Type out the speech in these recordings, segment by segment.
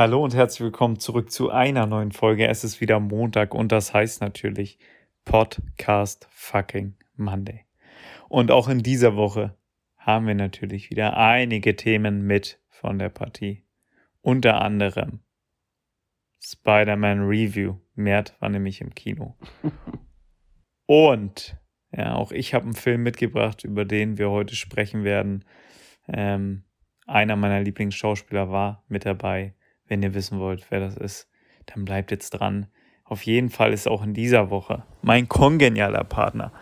Hallo und herzlich willkommen zurück zu einer neuen Folge. Es ist wieder Montag und das heißt natürlich Podcast fucking Monday. Und auch in dieser Woche haben wir natürlich wieder einige Themen mit von der Partie. Unter anderem Spider-Man Review. Mert war nämlich im Kino. Und ja, auch ich habe einen Film mitgebracht, über den wir heute sprechen werden. Ähm, einer meiner Lieblingsschauspieler war mit dabei. Wenn ihr wissen wollt, wer das ist, dann bleibt jetzt dran. Auf jeden Fall ist auch in dieser Woche mein kongenialer Partner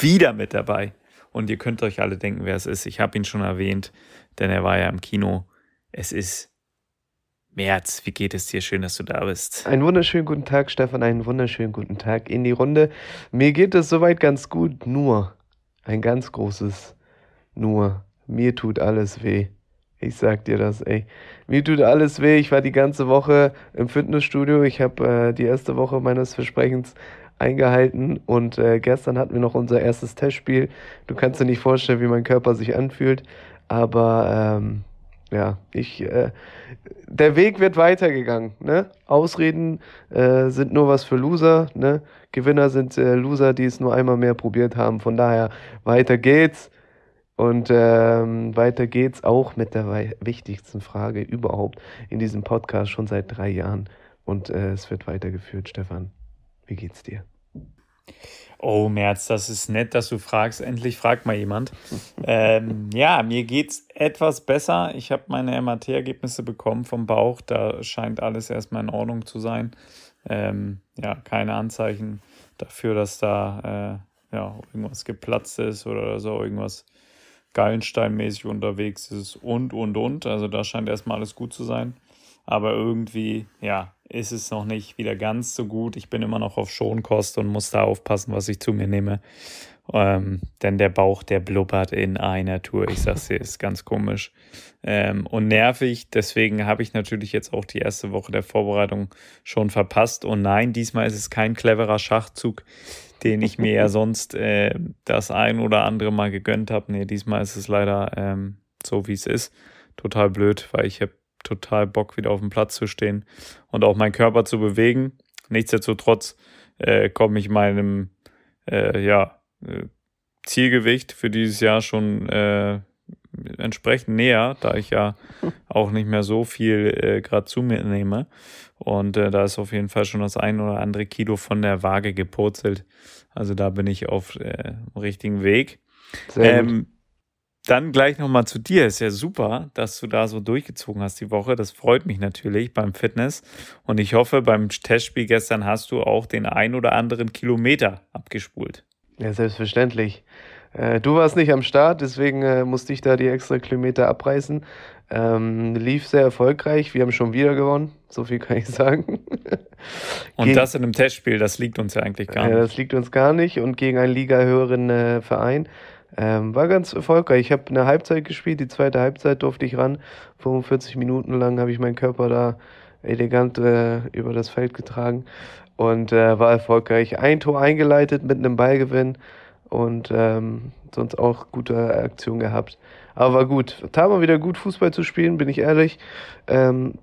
wieder mit dabei. Und ihr könnt euch alle denken, wer es ist. Ich habe ihn schon erwähnt, denn er war ja im Kino. Es ist März. Wie geht es dir? Schön, dass du da bist. Einen wunderschönen guten Tag, Stefan. Einen wunderschönen guten Tag in die Runde. Mir geht es soweit ganz gut. Nur ein ganz großes Nur. Mir tut alles weh. Ich sag dir das, ey. Mir tut alles weh. Ich war die ganze Woche im Fitnessstudio. Ich habe äh, die erste Woche meines Versprechens eingehalten und äh, gestern hatten wir noch unser erstes Testspiel. Du kannst dir nicht vorstellen, wie mein Körper sich anfühlt, aber ähm, ja, ich, äh, der Weg wird weitergegangen. Ne? Ausreden äh, sind nur was für Loser. Ne? Gewinner sind äh, Loser, die es nur einmal mehr probiert haben. Von daher weiter geht's. Und ähm, weiter geht's auch mit der wichtigsten Frage überhaupt in diesem Podcast schon seit drei Jahren. Und äh, es wird weitergeführt, Stefan. Wie geht's dir? Oh, Merz, das ist nett, dass du fragst. Endlich fragt mal jemand. ähm, ja, mir geht's etwas besser. Ich habe meine MRT-Ergebnisse bekommen vom Bauch. Da scheint alles erstmal in Ordnung zu sein. Ähm, ja, keine Anzeichen dafür, dass da äh, ja, irgendwas geplatzt ist oder so, irgendwas Gallensteinmäßig unterwegs ist und, und, und. Also da scheint erstmal alles gut zu sein. Aber irgendwie, ja, ist es noch nicht wieder ganz so gut. Ich bin immer noch auf Schonkost und muss da aufpassen, was ich zu mir nehme. Ähm, denn der Bauch, der blubbert in einer Tour. Ich sag's dir, ist ganz komisch ähm, und nervig. Deswegen habe ich natürlich jetzt auch die erste Woche der Vorbereitung schon verpasst. Und nein, diesmal ist es kein cleverer Schachzug, den ich mir ja sonst äh, das ein oder andere Mal gegönnt habe. Nee, diesmal ist es leider ähm, so, wie es ist. Total blöd, weil ich habe total Bock, wieder auf dem Platz zu stehen und auch meinen Körper zu bewegen. Nichtsdestotrotz äh, komme ich meinem äh, ja, äh, Zielgewicht für dieses Jahr schon äh, entsprechend näher, da ich ja auch nicht mehr so viel äh, gerade zu mir nehme. Und äh, da ist auf jeden Fall schon das ein oder andere Kilo von der Waage gepurzelt. Also da bin ich auf äh, richtigen Weg. Ähm, dann gleich nochmal zu dir. Ist ja super, dass du da so durchgezogen hast die Woche. Das freut mich natürlich beim Fitness. Und ich hoffe, beim Testspiel gestern hast du auch den ein oder anderen Kilometer abgespult. Ja, selbstverständlich. Äh, du warst nicht am Start, deswegen äh, musste ich da die extra Kilometer abreißen. Ähm, lief sehr erfolgreich. Wir haben schon wieder gewonnen. So viel kann ich sagen. Und gegen, das in einem Testspiel, das liegt uns ja eigentlich gar nicht. Ja, das liegt uns gar nicht. Und gegen einen Liga-höheren äh, Verein. Ähm, war ganz erfolgreich. Ich habe eine Halbzeit gespielt. Die zweite Halbzeit durfte ich ran. 45 Minuten lang habe ich meinen Körper da elegant äh, über das Feld getragen und äh, war erfolgreich. Ein Tor eingeleitet mit einem Ballgewinn und ähm, sonst auch gute Aktion gehabt. Aber war gut. Tat mal wieder gut, Fußball zu spielen, bin ich ehrlich. Ähm,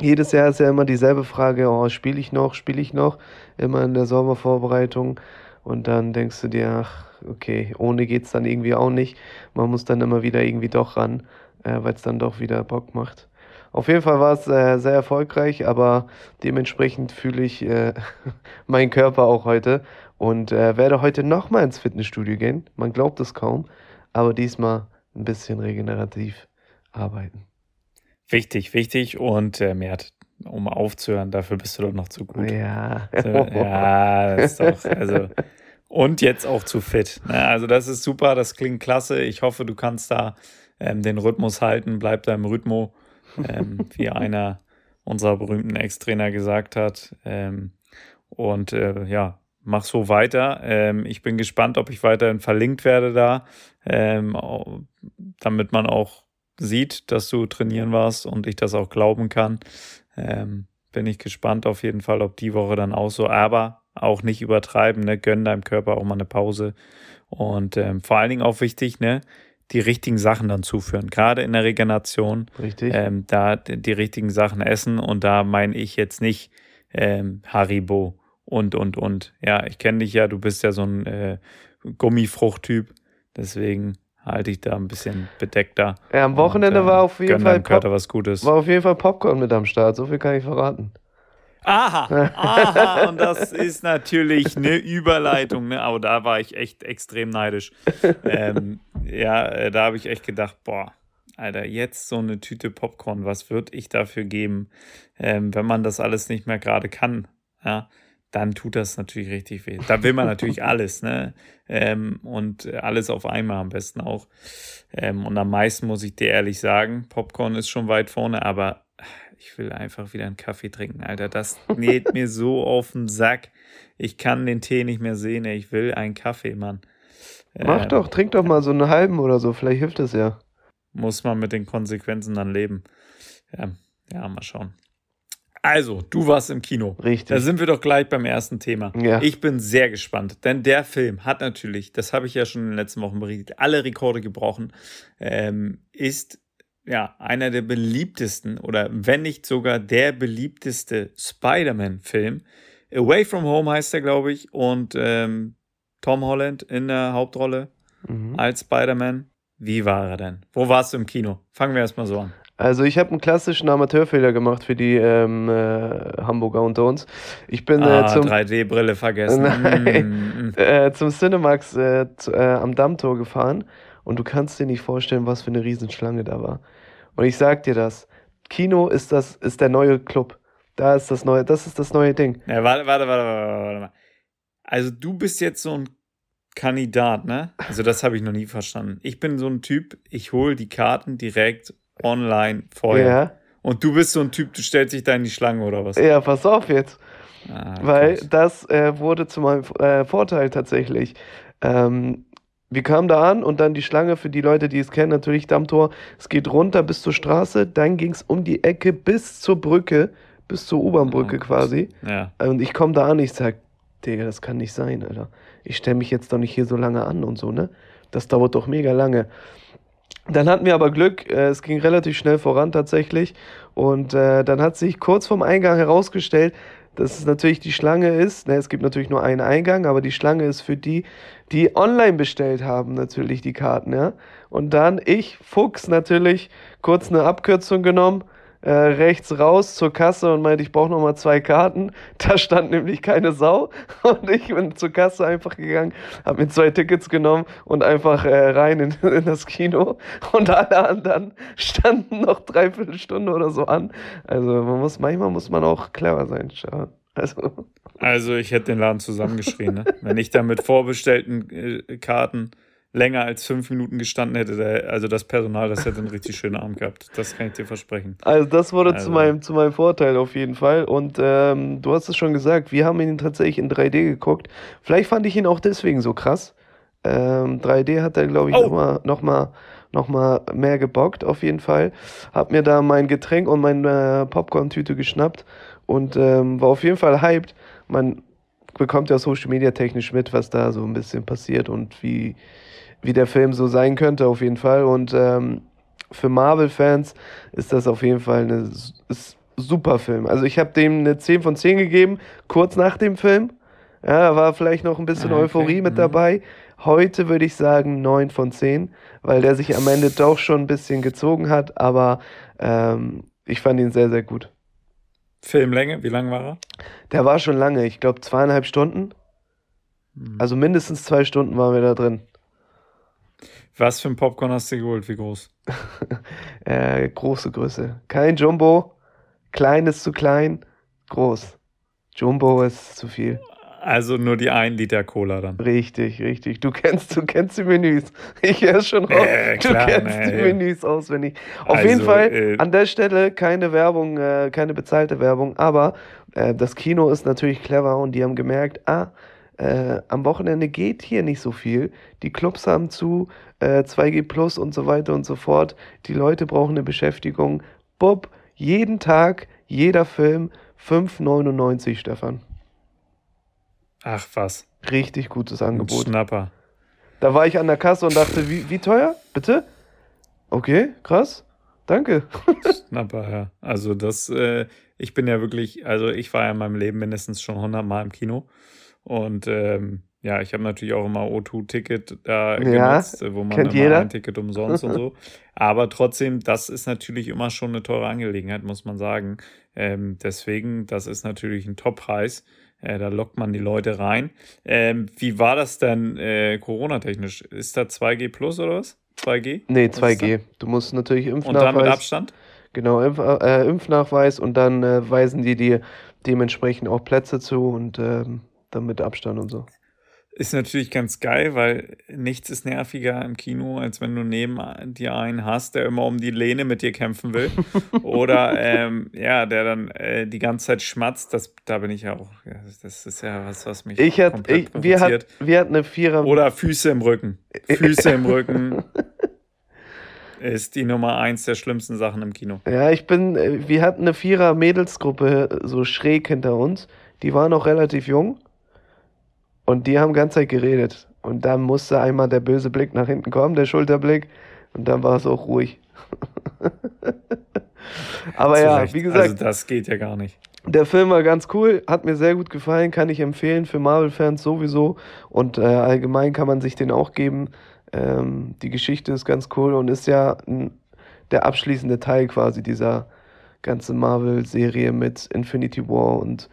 jedes Jahr ist ja immer dieselbe Frage, oh, spiele ich noch, spiele ich noch? Immer in der Sommervorbereitung. Und dann denkst du dir, ach, okay, ohne geht's dann irgendwie auch nicht. Man muss dann immer wieder irgendwie doch ran, äh, weil es dann doch wieder Bock macht. Auf jeden Fall war es äh, sehr erfolgreich, aber dementsprechend fühle ich äh, meinen Körper auch heute und äh, werde heute nochmal ins Fitnessstudio gehen. Man glaubt es kaum, aber diesmal ein bisschen regenerativ arbeiten. Wichtig, wichtig und äh, Mert, um aufzuhören, dafür bist du doch noch zu gut. Ja. So, ja, das ist doch, also und jetzt auch zu fit. Ne? Also das ist super, das klingt klasse. Ich hoffe, du kannst da ähm, den Rhythmus halten, bleib da im Rhythmo, ähm, wie einer unserer berühmten Ex-Trainer gesagt hat. Ähm, und äh, ja, mach so weiter. Ähm, ich bin gespannt, ob ich weiterhin verlinkt werde da, ähm, damit man auch sieht, dass du trainieren warst und ich das auch glauben kann. Ähm, bin ich gespannt auf jeden Fall, ob die Woche dann auch so. Aber auch nicht übertreiben, ne? Gönn deinem Körper auch mal eine Pause. Und ähm, vor allen Dingen auch wichtig, ne? die richtigen Sachen dann zuführen. Gerade in der Regeneration. Richtig. Ähm, da die, richtigen Sachen essen. Und da meine ich jetzt nicht ähm, Haribo und, und, und. Ja, ich kenne dich ja, du bist ja so ein äh, Gummifruchttyp. Deswegen halte ich da ein bisschen bedeckter. Ja, am Wochenende und, äh, war auf jeden Fall Pop was Gutes. War auf jeden Fall Popcorn mit am Start. So viel kann ich verraten. Aha, aha, und das ist natürlich eine Überleitung, ne? aber da war ich echt extrem neidisch. Ähm, ja, äh, da habe ich echt gedacht, boah, Alter, jetzt so eine Tüte Popcorn, was würde ich dafür geben, ähm, wenn man das alles nicht mehr gerade kann, ja, dann tut das natürlich richtig weh. Da will man natürlich alles, ne? Ähm, und alles auf einmal am besten auch. Ähm, und am meisten muss ich dir ehrlich sagen, Popcorn ist schon weit vorne, aber ich will einfach wieder einen Kaffee trinken, Alter. Das näht mir so auf den Sack. Ich kann den Tee nicht mehr sehen. Ey. Ich will einen Kaffee, Mann. Mach ähm, doch, trink doch mal so einen halben oder so. Vielleicht hilft es ja. Muss man mit den Konsequenzen dann leben. Ja, ja, mal schauen. Also, du warst im Kino. Richtig. Da sind wir doch gleich beim ersten Thema. Ja. Ich bin sehr gespannt, denn der Film hat natürlich, das habe ich ja schon in den letzten Wochen berichtet, alle Rekorde gebrochen. Ähm, ist ja, einer der beliebtesten oder wenn nicht sogar der beliebteste Spider-Man-Film. Away from Home heißt er, glaube ich, und ähm, Tom Holland in der Hauptrolle mhm. als Spider-Man. Wie war er denn? Wo warst du im Kino? Fangen wir erstmal so an. Also ich habe einen klassischen Amateurfehler gemacht für die ähm, äh, Hamburger unter uns. Ich bin äh, ah, äh, zum 3D-Brille vergessen. Nein, mm. äh, zum Cinemax äh, zu, äh, am Dammtor gefahren und du kannst dir nicht vorstellen, was für eine Riesenschlange da war. Und ich sag dir das, Kino ist das, ist der neue Club. Da ist das neue, das ist das neue Ding. Ja, warte, warte, warte, warte, warte mal. Also du bist jetzt so ein Kandidat, ne? Also das habe ich noch nie verstanden. Ich bin so ein Typ, ich hole die Karten direkt online vorher. Ja. Und du bist so ein Typ, du stellst dich da in die Schlange oder was? Ja, pass auf jetzt. Ah, Weil das äh, wurde zu meinem äh, Vorteil tatsächlich. Ähm, wir kamen da an und dann die Schlange für die Leute, die es kennen, natürlich Dammtor. Es geht runter bis zur Straße, dann ging es um die Ecke bis zur Brücke, bis zur U-Bahn-Brücke oh, quasi. Ja. Und ich komme da an, ich sag, Digga, das kann nicht sein, Alter. Ich stelle mich jetzt doch nicht hier so lange an und so, ne? Das dauert doch mega lange. Dann hatten wir aber Glück, äh, es ging relativ schnell voran tatsächlich. Und äh, dann hat sich kurz vorm Eingang herausgestellt, dass es natürlich die Schlange ist. Ne, es gibt natürlich nur einen Eingang, aber die Schlange ist für die, die online bestellt haben, natürlich die Karten, ja. Und dann ich, Fuchs, natürlich kurz eine Abkürzung genommen äh, rechts raus zur Kasse und meinte, ich brauche nochmal zwei Karten. Da stand nämlich keine Sau. Und ich bin zur Kasse einfach gegangen, habe mir zwei Tickets genommen und einfach äh, rein in, in, das Kino. Und alle anderen standen noch dreiviertel Stunde oder so an. Also man muss, manchmal muss man auch clever sein. Also. also ich hätte den Laden zusammengeschrien, ne? wenn ich da mit vorbestellten äh, Karten länger als fünf Minuten gestanden hätte, der, also das Personal, das hätte einen richtig schönen Abend gehabt. Das kann ich dir versprechen. Also das wurde also. zu, meinem, zu meinem Vorteil auf jeden Fall. Und ähm, du hast es schon gesagt, wir haben ihn tatsächlich in 3D geguckt. Vielleicht fand ich ihn auch deswegen so krass. Ähm, 3D hat er, glaube ich, oh. nochmal noch mal, noch mal mehr gebockt, auf jeden Fall. Hab mir da mein Getränk und meine Popcorn-Tüte geschnappt und ähm, war auf jeden Fall hyped. Man bekommt ja Social Media technisch mit, was da so ein bisschen passiert und wie, wie der Film so sein könnte, auf jeden Fall. Und ähm, für Marvel-Fans ist das auf jeden Fall ein super Film. Also ich habe dem eine 10 von 10 gegeben, kurz nach dem Film. Ja, da war vielleicht noch ein bisschen ah, okay. Euphorie mit mhm. dabei. Heute würde ich sagen 9 von 10, weil der sich am Ende doch schon ein bisschen gezogen hat, aber ähm, ich fand ihn sehr, sehr gut. Filmlänge, wie lang war er? Der war schon lange, ich glaube zweieinhalb Stunden. Mhm. Also mindestens zwei Stunden waren wir da drin. Was für ein Popcorn hast du geholt? Wie groß? äh, große Größe. Kein Jumbo. Klein ist zu klein. Groß. Jumbo ist zu viel. Also nur die 1 Liter Cola dann. Richtig, richtig. Du kennst, du kennst die Menüs. Ich höre schon raus. Äh, klar, du kennst nee. die Menüs auswendig. Auf also, jeden Fall äh, an der Stelle keine Werbung, äh, keine bezahlte Werbung, aber äh, das Kino ist natürlich clever und die haben gemerkt, ah, äh, am Wochenende geht hier nicht so viel. Die Clubs haben zu, äh, 2G Plus und so weiter und so fort. Die Leute brauchen eine Beschäftigung. Bob, jeden Tag, jeder Film 5,99, Stefan. Ach was. Richtig gutes Angebot. Ein Schnapper. Da war ich an der Kasse und dachte, wie, wie teuer? Bitte? Okay, krass. Danke. Schnapper, ja. Also das, äh, ich bin ja wirklich, also ich war ja in meinem Leben mindestens schon 100 Mal im Kino. Und ähm, ja, ich habe natürlich auch immer O2-Ticket da Ja, genutzt, äh, wo man immer jeder. ein Ticket umsonst und so. Aber trotzdem, das ist natürlich immer schon eine teure Angelegenheit, muss man sagen. Ähm, deswegen, das ist natürlich ein Top-Preis. Äh, da lockt man die Leute rein. Ähm, wie war das denn äh, Corona-technisch? Ist da 2G plus oder was? 2G? Nee, Was ist da? 2G. Du musst natürlich Und dann mit Abstand? genau, Impf, äh, Impfnachweis und dann äh, weisen die dir dementsprechend auch Plätze zu und ähm, dann mit Abstand und so. Ist natürlich ganz geil, weil nichts ist nerviger im Kino, als wenn du neben dir einen hast, der immer um die Lehne mit dir kämpfen will. Oder ähm, ja, der dann äh, die ganze Zeit schmatzt. Das, da bin ich ja auch. Das ist ja was, was mich Ich komplett ich, wir, hat, wir hatten eine Vierer. Oder Füße im Rücken. Füße im Rücken ist die Nummer eins der schlimmsten Sachen im Kino. Ja, ich bin, äh, wir hatten eine Vierer-Mädelsgruppe äh, so schräg hinter uns. Die waren noch relativ jung und die haben ganze Zeit geredet. Und dann musste einmal der böse Blick nach hinten kommen, der Schulterblick, und dann war es auch ruhig. Aber Zu ja, Recht. wie gesagt, Also das geht ja gar nicht. der Film war ganz cool, hat mir sehr gut gefallen, kann ich empfehlen für Marvel-Fans sowieso. Und äh, allgemein kann man sich den auch geben. Ähm, die Geschichte ist ganz cool und ist ja ein, der abschließende Teil quasi dieser ganzen Marvel-Serie mit Infinity War und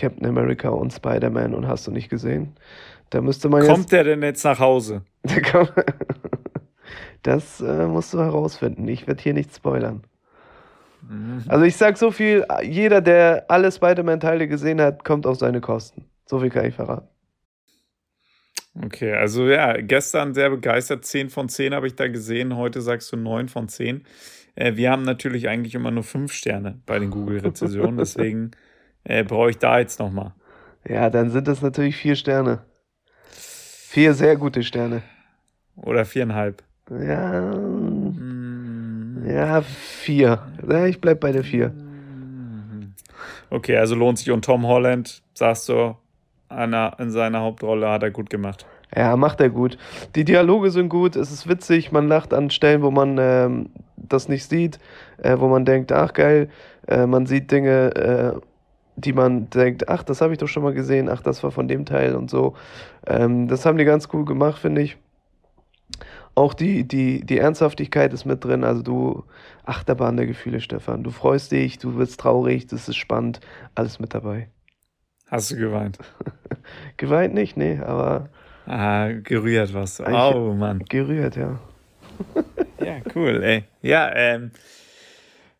Captain America und Spider-Man und hast du nicht gesehen. Da müsste man Kommt der denn jetzt nach Hause? jetzt. Das äh, musst du herausfinden. Ich werde hier nicht spoilern. Mhm. Also ich sag so viel, jeder, der alle Spider-Man-Teile gesehen hat, kommt auf seine Kosten. So viel kann ich verraten. Okay, also ja, gestern sehr begeistert. 10 von 10 habe ich da gesehen. Heute sagst du 9 von 10. Äh, wir haben natürlich eigentlich immer nur 5 Sterne bei den Google-Rezensionen. deswegen äh, brauche ich da jetzt nochmal. Ja, dann sind das natürlich vier Sterne. Vier sehr gute Sterne. Oder 4,5. Ja, Mm. ja, vier. Ja, ich bleib bei der vier. Okay, also lohnt sich. Und Tom Holland, sagst du, Anna, in seiner Hauptrolle hat er gut gemacht. Ja, macht er gut. Die Dialoge sind gut, es ist witzig, man lacht an Stellen, wo man ähm, das nicht sieht, äh, wo man denkt, ach geil, äh, man sieht Dinge, äh, die man denkt, ach, das habe ich doch schon mal gesehen, ach, das war von dem Teil und so. Ähm, das haben die ganz cool gemacht, finde ich. Auch die, die, die Ernsthaftigkeit ist mit drin, also du, Achterbahn der Gefühle, Stefan. Du freust dich, du wirst traurig, das ist spannend, alles mit dabei. Hast du geweint? Geweint nicht, nee, aber Ah, gerührt was. Eigentlich- Oh, Mann. gerührt, ja. Ja, cool, ey. Ja, ähm.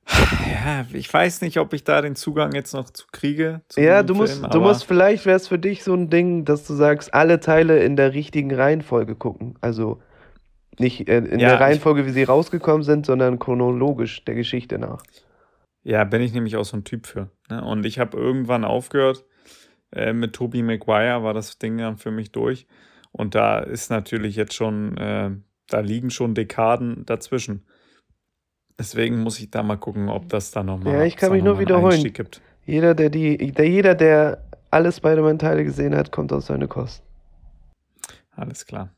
Ja, ich weiß nicht, ob ich da den Zugang jetzt noch zu kriege. Zu Ja, du musst, Film, du aber- musst, vielleicht wäre es für dich so ein Ding, dass du sagst, alle Teile in der richtigen Reihenfolge gucken. Also nicht äh, in Ja, der ich- Reihenfolge, wie sie rausgekommen sind, sondern chronologisch der Geschichte nach. Ja, bin ich nämlich auch so ein Typ für. Ne? Und ich habe irgendwann aufgehört. Äh, mit Tobey Maguire war das Ding dann für mich durch. Und da ist natürlich jetzt schon, äh, da liegen schon Dekaden dazwischen. Deswegen muss ich da mal gucken, ob das da nochmal Ja, ich kann mich nur wiederholen. Jeder, der die, der, jeder, der alle Spider-Man-Teile gesehen hat, kommt auf seine Kosten. Alles klar.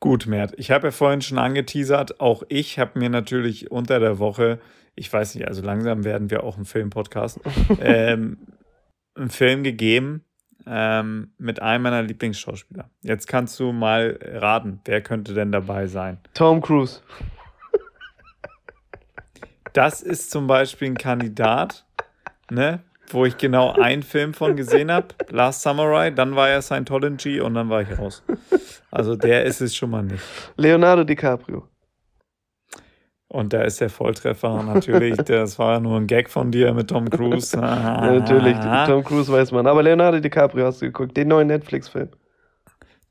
Gut, Mert. Ich habe ja vorhin schon angeteasert, auch ich habe mir natürlich unter der Woche, ich weiß nicht, also langsam werden wir auch ein Film-Podcast, ähm, einen Film gegeben ähm, mit einem meiner Lieblingsschauspieler. Jetzt kannst du mal raten, wer könnte denn dabei sein? Tom Cruise. Das ist zum Beispiel ein Kandidat, ne, wo ich genau einen Film von gesehen habe, Last Samurai, dann war er Scientology und dann war ich raus. Also der ist es schon mal nicht. Leonardo DiCaprio. Und da ist der Volltreffer natürlich. Das war ja nur ein Gag von dir mit Tom Cruise. Ja, natürlich. Tom Cruise weiß man. Aber Leonardo DiCaprio hast du geguckt, den neuen Netflix-Film.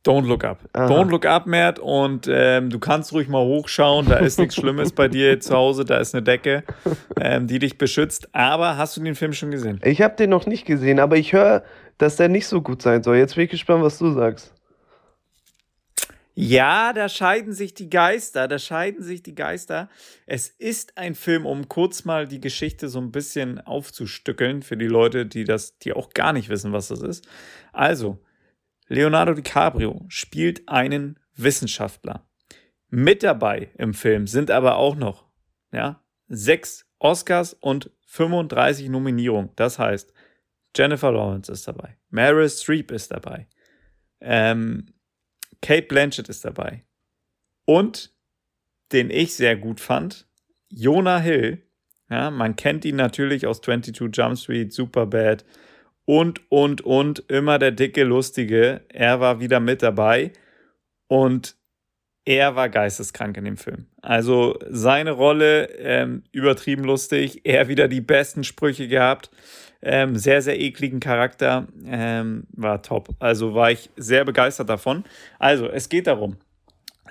Don't look up. Aha. Don't look up, Mert. Und ähm, du kannst ruhig mal hochschauen. Da ist nichts Schlimmes bei dir zu Hause. Da ist eine Decke, ähm, die dich beschützt. Aber hast du den Film schon gesehen? Ich habe den noch nicht gesehen, aber ich höre, dass der nicht so gut sein soll. Jetzt bin ich gespannt, was du sagst. Ja, da scheiden sich die Geister, da scheiden sich die Geister. Es ist ein Film, um kurz mal die Geschichte so ein bisschen aufzustückeln für die Leute, die das, die auch gar nicht wissen, was das ist. Also, Leonardo DiCaprio spielt einen Wissenschaftler. Mit dabei im Film sind aber auch noch ja, sechs Oscars und 35 Nominierungen. Das heißt, Jennifer Lawrence ist dabei, Meryl Streep ist dabei, ähm, Kate Blanchett ist dabei und den ich sehr gut fand, Jonah Hill. Ja, man kennt ihn natürlich aus 22 Jump Street, Superbad und, und, und, immer der dicke Lustige. Er war wieder mit dabei und er war geisteskrank in dem Film. Also seine Rolle ähm, übertrieben lustig, er wieder die besten Sprüche gehabt, ähm, sehr, sehr ekligen Charakter, ähm, war top. Also war ich sehr begeistert davon. Also es geht darum,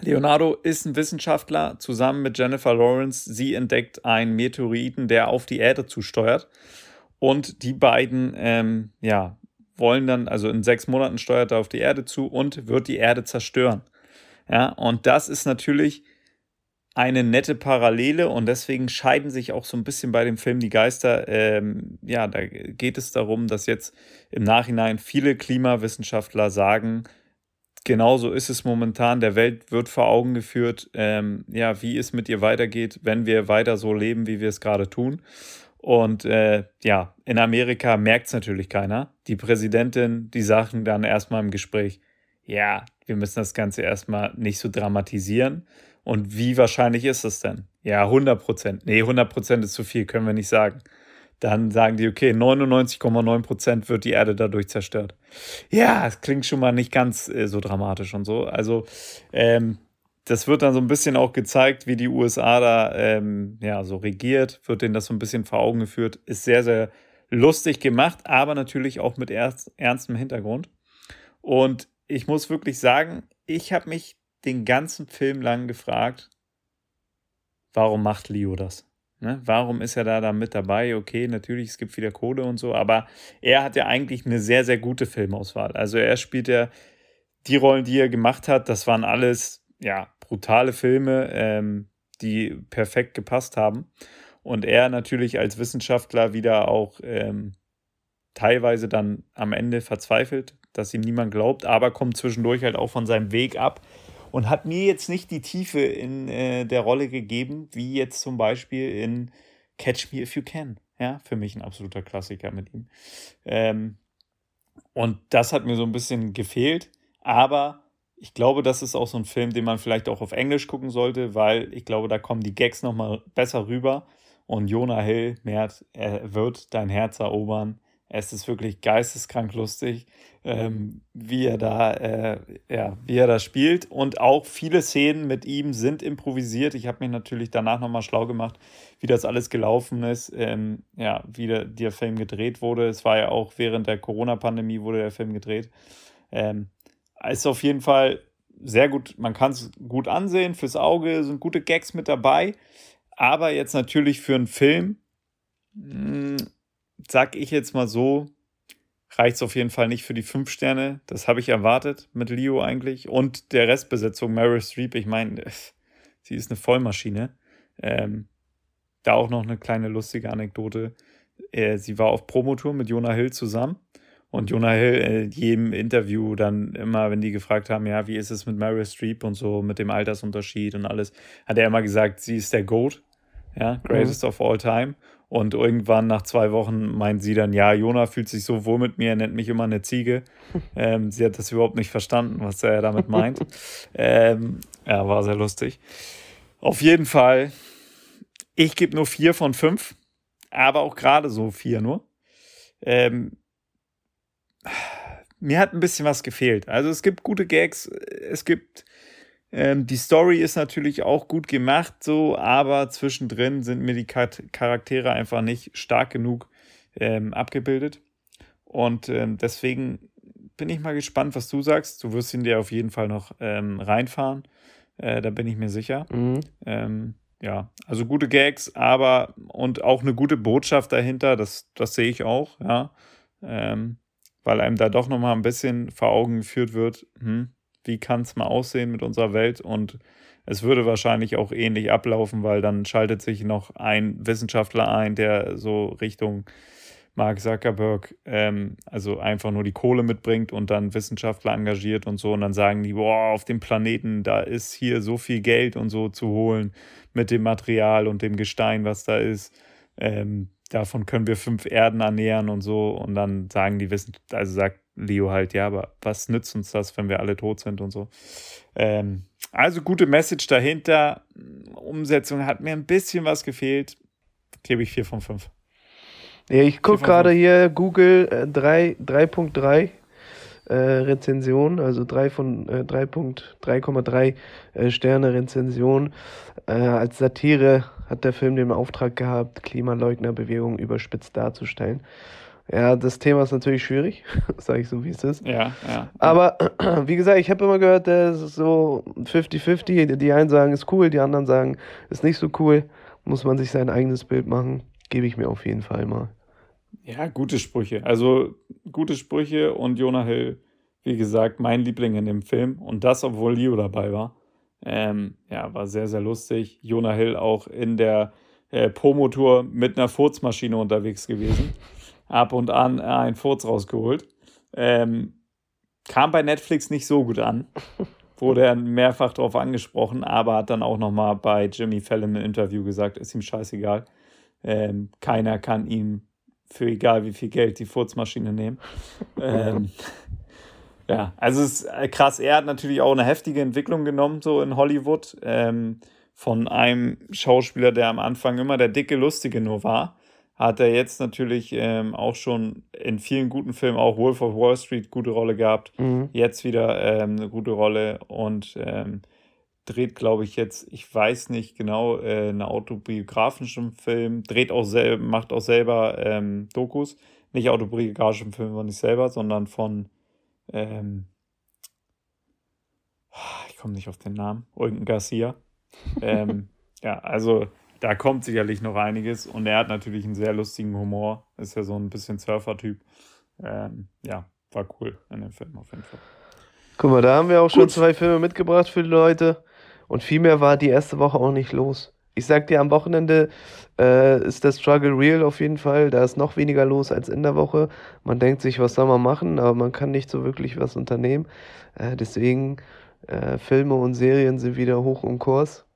Leonardo ist ein Wissenschaftler zusammen mit Jennifer Lawrence. Sie entdeckt einen Meteoriten, der auf die Erde zusteuert. Und die beiden, ähm, ja, wollen dann, also in sechs Monaten steuert er auf die Erde zu und wird die Erde zerstören. Ja, und das ist natürlich eine nette Parallele und deswegen scheiden sich auch so ein bisschen bei dem Film die Geister. Ähm, ja, da geht es darum, dass jetzt im Nachhinein viele Klimawissenschaftler sagen, genauso ist es momentan. Der Welt wird vor Augen geführt, ähm, ja, wie es mit ihr weitergeht, wenn wir weiter so leben, wie wir es gerade tun. Und äh, ja, in Amerika merkt es natürlich keiner. Die Präsidentin, die sagen dann erstmal im Gespräch, ja, wir müssen das Ganze erstmal nicht so dramatisieren. Und wie wahrscheinlich ist das denn? Ja, 100 Prozent. Nee, 100 Prozent ist zu viel, können wir nicht sagen. Dann sagen die, okay, 99,9 Prozent wird die Erde dadurch zerstört. Ja, es klingt schon mal nicht ganz äh, so dramatisch und so. Also, ähm, das wird dann so ein bisschen auch gezeigt, wie die USA da ähm, ja, so regiert, wird denen das so ein bisschen vor Augen geführt. Ist sehr, sehr lustig gemacht, aber natürlich auch mit ernst, ernstem Hintergrund. Und ich muss wirklich sagen, ich habe mich den ganzen Film lang gefragt, warum macht Leo das? Ne? Warum ist er da, da mit dabei? Okay, natürlich, es gibt wieder Kohle und so, aber er hat ja eigentlich eine sehr, sehr gute Filmauswahl. Also er spielt ja die Rollen, die er gemacht hat, das waren alles ja, brutale Filme, ähm, die perfekt gepasst haben. Und er natürlich als Wissenschaftler wieder auch ähm, teilweise dann am Ende verzweifelt, dass ihm niemand glaubt, aber kommt zwischendurch halt auch von seinem Weg ab und hat mir jetzt nicht die Tiefe in äh, der Rolle gegeben, wie jetzt zum Beispiel in Catch Me If You Can. Ja, für mich ein absoluter Klassiker mit ihm. Ähm, und das hat mir so ein bisschen gefehlt, aber ich glaube, das ist auch so ein Film, den man vielleicht auch auf Englisch gucken sollte, weil ich glaube, da kommen die Gags nochmal besser rüber. Und Jonah Hill, Mert, er wird dein Herz erobern. Es ist wirklich geisteskrank lustig, ähm, wie er da, äh, ja, wie er da spielt. Und auch viele Szenen mit ihm sind improvisiert. Ich habe mich natürlich danach nochmal schlau gemacht, wie das alles gelaufen ist, ähm, ja, wie der, der, Film gedreht wurde. Es war ja auch während der Corona-Pandemie wurde der Film gedreht. Ähm, ist auf jeden Fall sehr gut, man kann es gut ansehen, fürs Auge sind gute Gags mit dabei, aber jetzt natürlich für einen Film, mh, hm, sag ich jetzt mal so, reicht es auf jeden Fall nicht für die fünf Sterne. Das habe ich erwartet mit Leo eigentlich. Und der Restbesetzung, Meryl Streep, ich meine, sie ist eine Vollmaschine. Ähm, da auch noch eine kleine lustige Anekdote. Äh, sie war auf Promotour mit Jonah Hill zusammen und Jonah Hill in jedem Interview dann immer, wenn die gefragt haben, ja, wie ist es mit Meryl Streep und so, mit dem Altersunterschied und alles, hat er immer gesagt, sie ist der GOAT, ja, greatest mhm. of all time. Und irgendwann nach zwei Wochen meint sie dann, ja, Jonah fühlt sich so wohl mit mir, er nennt mich immer eine Ziege. Ähm, sie hat das überhaupt nicht verstanden, was er damit meint. ähm, ja, war sehr lustig. Auf jeden Fall, ich gebe nur vier von fünf, aber auch gerade so vier nur. Ähm, mir hat ein bisschen was gefehlt. Also es gibt gute Gags, es gibt ähm, die Story ist natürlich auch gut gemacht, so, aber zwischendrin sind mir die Charaktere einfach nicht stark genug ähm, abgebildet. Und ähm, deswegen bin ich mal gespannt, was du sagst. Du wirst ihn dir auf jeden Fall noch ähm, reinfahren. Äh, da bin ich mir sicher. Mhm. Ähm, ja, also gute Gags, aber und auch eine gute Botschaft dahinter, das, das sehe ich auch, ja. Ähm, weil einem da doch nochmal ein bisschen vor Augen geführt wird, hm, wie kann es mal aussehen mit unserer Welt und es würde wahrscheinlich auch ähnlich ablaufen, weil dann schaltet sich noch ein Wissenschaftler ein, der so Richtung Mark Zuckerberg ähm, also einfach nur die Kohle mitbringt und dann Wissenschaftler engagiert und so und dann sagen die, boah, auf dem Planeten, da ist hier so viel Geld und so zu holen mit dem Material und dem Gestein, was da ist. Ähm, davon können wir fünf Erden ernähren und so und dann sagen die Wissenschaftler, also sagt Leo halt, ja, aber was nützt uns das, wenn wir alle tot sind und so. Ähm, also gute Message dahinter. Umsetzung hat mir ein bisschen was gefehlt. Gebe ich 4 von 5. Ja, ich gucke gerade hier Google äh, 3.3 äh, Rezension, also 3 von äh, 3.3,3 äh, Sterne Rezension. Äh, als Satire hat der Film den Auftrag gehabt, Klimaleugnerbewegung überspitzt darzustellen. Ja, das Thema ist natürlich schwierig, sage ich so, wie es ist. Ja, ja. Aber wie gesagt, ich habe immer gehört, das ist so 50-50. Die einen sagen, ist cool, die anderen sagen, ist nicht so cool. Muss man sich sein eigenes Bild machen. Gebe ich mir auf jeden Fall mal. Ja, gute Sprüche. Also gute Sprüche und Jonah Hill, wie gesagt, mein Liebling in dem Film. Und das, obwohl Leo dabei war. Ähm, ja, war sehr, sehr lustig. Jonah Hill auch in der äh, Promotour mit einer Furzmaschine unterwegs gewesen. Ab und an ein Furz rausgeholt. Ähm, kam bei Netflix nicht so gut an. Wurde er mehrfach darauf angesprochen, aber hat dann auch nochmal bei Jimmy Fallon im Interview gesagt, ist ihm scheißegal. Ähm, keiner kann ihm für egal wie viel Geld die Furzmaschine nehmen. ähm, ja, also es ist äh, krass. Er hat natürlich auch eine heftige Entwicklung genommen, so in Hollywood. Ähm, von einem Schauspieler, der am Anfang immer der dicke, lustige nur war, hat er jetzt natürlich ähm, auch schon in vielen guten Filmen, auch Wolf of Wall Street, gute Rolle gehabt. Mhm. Jetzt wieder ähm, eine gute Rolle und ähm, dreht, glaube ich, jetzt, ich weiß nicht genau, äh, einen autobiografischen Film, dreht auch selber, macht auch selber ähm, Dokus. Nicht autobiografischen Film von nicht selber, sondern von, ähm, ich komme nicht auf den Namen, Eugen Garcia. ähm, ja, also da kommt sicherlich noch einiges und er hat natürlich einen sehr lustigen Humor, ist ja so ein bisschen Surfer-Typ. Ähm, ja, war cool in dem Film auf jeden Fall. Guck mal, da haben wir auch Gut. schon zwei Filme mitgebracht für die Leute. Und viel mehr war die erste Woche auch nicht los. Ich sag dir, am Wochenende äh, ist der Struggle real auf jeden Fall. Da ist noch weniger los als in der Woche. Man denkt sich, was soll man machen, aber man kann nicht so wirklich was unternehmen. Äh, deswegen, äh, Filme und Serien sind wieder hoch im Kurs.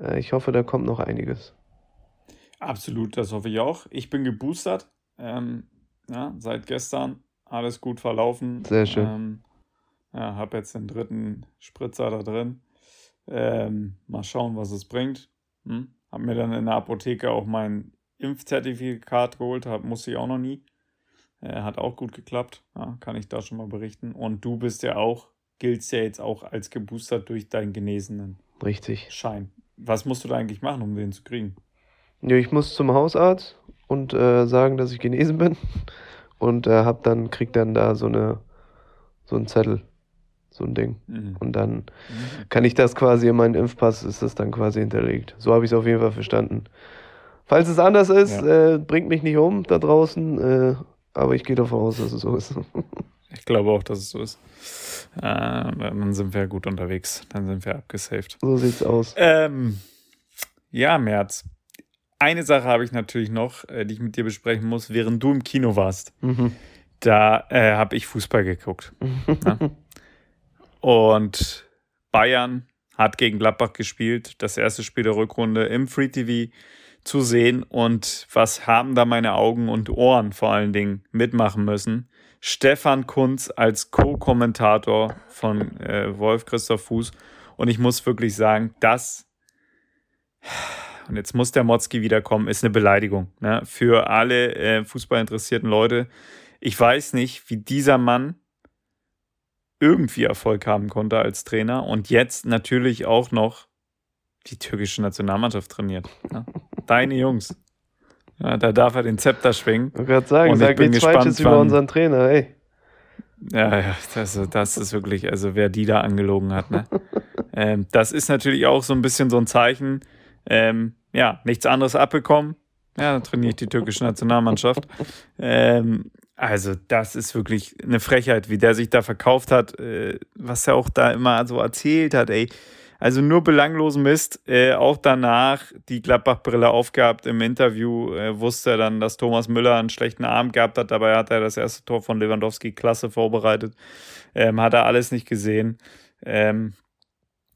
Äh, ich hoffe, da kommt noch einiges. Absolut, das hoffe ich auch. Ich bin geboostert. Ähm, ja, seit gestern alles gut verlaufen. Sehr schön. Ähm, ja, habe jetzt den dritten Spritzer da drin. Ähm, mal schauen, was es bringt. Hm? Hab mir dann in der Apotheke auch mein Impfzertifikat geholt, hab, musste ich auch noch nie. Äh, hat auch gut geklappt, ja, kann ich da schon mal berichten. Und du bist ja auch, giltst ja jetzt auch als geboostert durch deinen genesenen Richtig. Schein. Was musst du da eigentlich machen, um den zu kriegen? Ja, ich muss zum Hausarzt und äh, sagen, dass ich genesen bin und äh, hab dann krieg dann da so eine so einen Zettel so ein Ding. Mhm. Und dann mhm. kann ich das quasi in meinen Impfpass, ist das dann quasi hinterlegt. So habe ich es auf jeden Fall verstanden. Falls es anders ist, ja. äh, bringt mich nicht um da draußen, äh, aber ich gehe davon aus, dass es so ist. ich glaube auch, dass es so ist. Äh, dann sind wir gut unterwegs. Dann sind wir abgesaved. So sieht's aus. Ähm, ja, März. Eine Sache habe ich natürlich noch, äh, die ich mit dir besprechen muss, während du im Kino warst. Mhm. Da äh, habe ich Fußball geguckt. Und Bayern hat gegen Gladbach gespielt, das erste Spiel der Rückrunde im Free TV zu sehen. Und was haben da meine Augen und Ohren vor allen Dingen mitmachen müssen? Stefan Kunz als Co-Kommentator von äh, Wolf Christoph Fuß. Und ich muss wirklich sagen, das, und jetzt muss der Motzki wiederkommen, ist eine Beleidigung ne? für alle äh, fußballinteressierten Leute. Ich weiß nicht, wie dieser Mann irgendwie Erfolg haben konnte als Trainer und jetzt natürlich auch noch die türkische Nationalmannschaft trainiert. Ja. Deine Jungs. Ja, da darf er den Zepter schwingen. Ich gerade sagen, und sag nichts Falsches über unseren Trainer, ey. Ja, ja, das, das ist wirklich, also wer die da angelogen hat, ne? ähm, das ist natürlich auch so ein bisschen so ein Zeichen, ähm, ja, nichts anderes abbekommen. Ja, dann trainiere ich die türkische Nationalmannschaft. Ähm, also, das ist wirklich eine Frechheit, wie der sich da verkauft hat, äh, was er auch da immer so erzählt hat, ey. Also nur belanglosen Mist. Äh, auch danach die Gladbach-Brille aufgehabt im Interview. Äh, wusste er dann, dass Thomas Müller einen schlechten Abend gehabt hat. Dabei hat er das erste Tor von Lewandowski klasse vorbereitet. Ähm, hat er alles nicht gesehen. Ähm,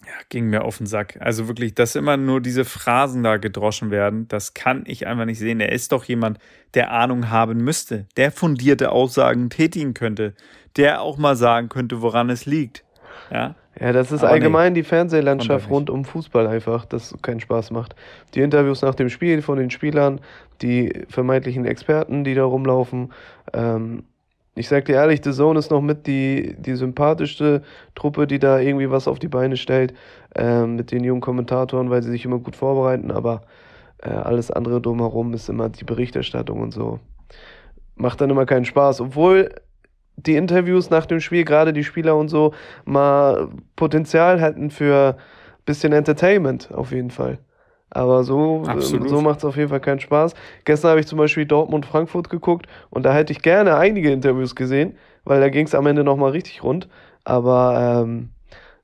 ja, ging mir auf den Sack. Also wirklich, dass immer nur diese Phrasen da gedroschen werden, das kann ich einfach nicht sehen. Er ist doch jemand, der Ahnung haben müsste, der fundierte Aussagen tätigen könnte, der auch mal sagen könnte, woran es liegt. Ja, ja das ist Aber allgemein nee, die Fernsehlandschaft rund um Fußball einfach, das keinen Spaß macht. Die Interviews nach dem Spiel von den Spielern, die vermeintlichen Experten, die da rumlaufen, ähm, ich sag dir ehrlich, The Zone ist noch mit die, die sympathischste Truppe, die da irgendwie was auf die Beine stellt, äh, mit den jungen Kommentatoren, weil sie sich immer gut vorbereiten, aber äh, alles andere drumherum ist immer die Berichterstattung und so. Macht dann immer keinen Spaß, obwohl die Interviews nach dem Spiel, gerade die Spieler und so, mal Potenzial hätten für ein bisschen Entertainment auf jeden Fall. Aber so, so macht es auf jeden Fall keinen Spaß. Gestern habe ich zum Beispiel Dortmund-Frankfurt geguckt und da hätte ich gerne einige Interviews gesehen, weil da ging es am Ende nochmal richtig rund. Aber ähm,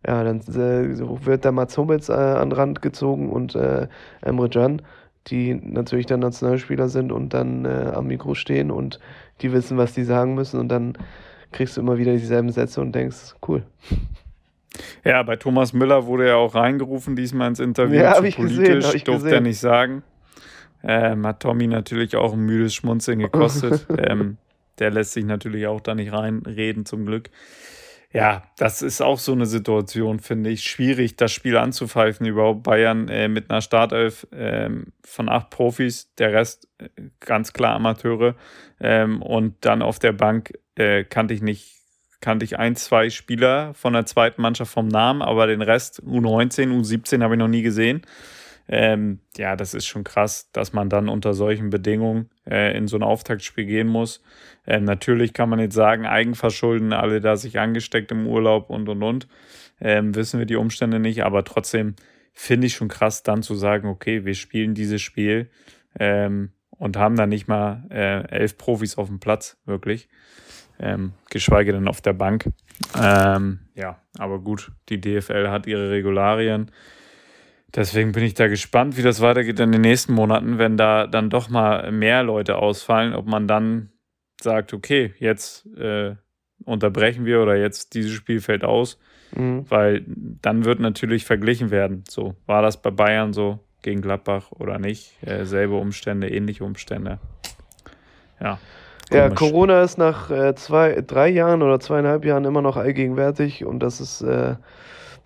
ja, dann äh, wird der Mats Hummels äh, an den Rand gezogen und äh, Emre Can, die natürlich dann Nationalspieler sind und dann äh, am Mikro stehen und die wissen, was die sagen müssen und dann kriegst du immer wieder dieselben Sätze und denkst, cool. Ja, bei Thomas Müller wurde er auch reingerufen diesmal ins Interview. Ja, habe ich gesehen. Hab ich durfte er nicht sagen. Ähm, hat Tommy natürlich auch ein müdes Schmunzeln gekostet. ähm, der lässt sich natürlich auch da nicht reinreden, zum Glück. Ja, das ist auch so eine Situation, finde ich. Schwierig, das Spiel anzupfeifen. Überhaupt Bayern äh, mit einer Startelf äh, von acht Profis, der Rest äh, ganz klar Amateure. Ähm, und dann auf der Bank äh, kannte ich nicht kannte ich ein, zwei Spieler von der zweiten Mannschaft vom Namen, aber den Rest, U19, U17, habe ich noch nie gesehen. Ähm, ja, das ist schon krass, dass man dann unter solchen Bedingungen äh, in so ein Auftaktspiel gehen muss. Ähm, natürlich kann man jetzt sagen, Eigenverschulden, alle da sich angesteckt im Urlaub und und und. Ähm, wissen wir die Umstände nicht, aber trotzdem finde ich schon krass, dann zu sagen, okay, wir spielen dieses Spiel ähm, und haben da nicht mal äh, elf Profis auf dem Platz, wirklich ähm, geschweige denn auf der Bank. Ähm, ja, aber gut, die DFL hat ihre Regularien. Deswegen bin ich da gespannt, wie das weitergeht in den nächsten Monaten, wenn da dann doch mal mehr Leute ausfallen, ob man dann sagt, okay, jetzt äh, unterbrechen wir oder jetzt dieses Spiel fällt aus, mhm. weil dann wird natürlich verglichen werden. So, war das bei Bayern so gegen Gladbach oder nicht? Äh, selbe Umstände, ähnliche Umstände. Ja. Ja, Corona ist nach äh, zwei, drei Jahren oder zweieinhalb Jahren immer noch allgegenwärtig und das ist äh,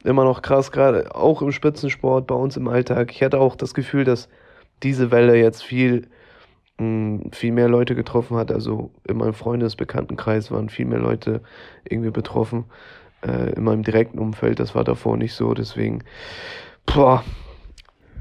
immer noch krass, gerade auch im Spitzensport, bei uns im Alltag. Ich hatte auch das Gefühl, dass diese Welle jetzt viel, mh, hm, viel mehr Leute getroffen hat. Also in meinem Freundesbekanntenkreis waren viel mehr Leute irgendwie betroffen. Äh, in meinem direkten Umfeld, das war davor nicht so. Deswegen, boah,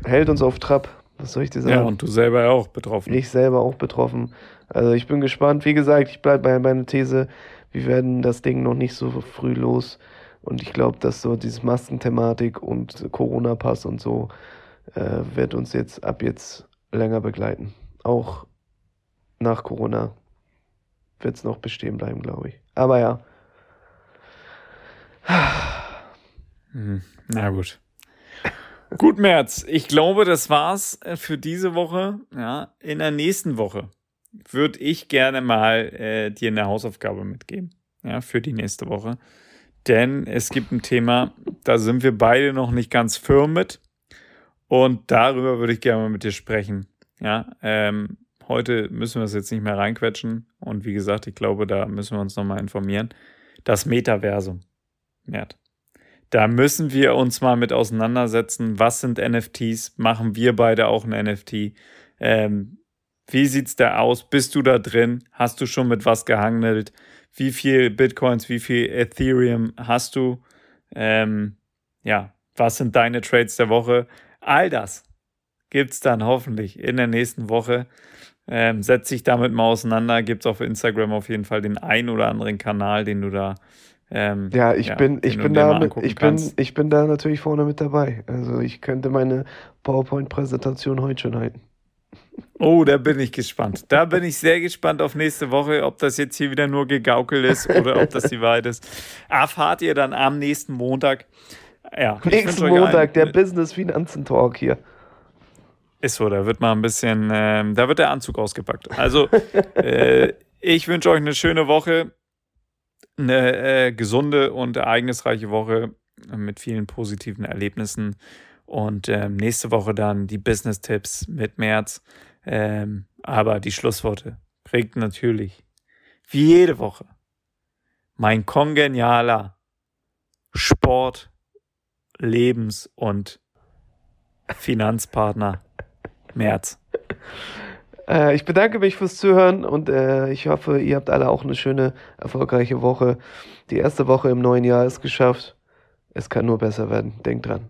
hält uns auf Trab. Was soll ich dir sagen? Ja, und du selber auch betroffen. Ich selber auch betroffen. Also ich bin gespannt. Wie gesagt, ich bleibe bei meiner These, wir werden das Ding noch nicht so früh los. Und ich glaube, dass so diese Maskenthematik und Corona-Pass und so äh, wird uns jetzt ab jetzt länger begleiten. Auch nach Corona wird es noch bestehen bleiben, glaube ich. Aber ja. Hm, na gut. Gut, März. Ich glaube, das war's äh, für diese Woche. Ja, in der nächsten Woche würde ich gerne mal äh, dir eine Hausaufgabe mitgeben. Ja, für die nächste Woche. Denn es gibt ein Thema, da sind wir beide noch nicht ganz firm mit. Und darüber würde ich gerne mal mit dir sprechen. Ja, ähm, heute müssen wir es jetzt nicht mehr reinquetschen. Und wie gesagt, ich glaube, da müssen wir uns nochmal informieren. Das Metaversum. Mert. Da müssen wir uns mal mit auseinandersetzen. Was sind NFTs? Machen wir beide auch ein NFT? Ähm, wie sieht's da aus? Bist du da drin? Hast du schon mit was gehandelt? Wie viel Bitcoins, wie viel Ethereum hast du? Ähm, ja, was sind deine Trades der Woche? All das gibt's dann hoffentlich in der nächsten Woche. Ähm, setz dich damit mal auseinander. Gibt's auf Instagram auf jeden Fall den ein oder anderen Kanal, den du da ähm, ja, ich ja, bin, ich bin da, mit, ich bin, ich bin da natürlich vorne mit dabei. Also ich könnte meine PowerPoint-Präsentation heute schon halten. Oh, da bin ich gespannt. Da bin ich sehr gespannt auf nächste Woche, ob das jetzt hier wieder nur gegaukelt ist oder ob das die Wahrheit ist. Erfahrt ihr dann am nächsten Montag. Ja, Nächsten Montag, der Business-Finanzen-Talk hier. Ist so, da wird mal ein bisschen, äh, da wird der Anzug ausgepackt. Also, äh, ich wünsche euch eine schöne Woche, eine äh, gesunde und ereignisreiche Woche mit vielen positiven Erlebnissen. Und ähm, nächste Woche dann die Business-Tipps mit März. Ähm, aber die Schlussworte kriegt natürlich, wie jede Woche, mein kongenialer Sport, Lebens- und Finanzpartner März. Äh, ich bedanke mich fürs Zuhören und äh, ich hoffe, ihr habt alle auch eine schöne, erfolgreiche Woche. Die erste Woche im neuen Jahr ist geschafft. Es kann nur besser werden. Denkt dran.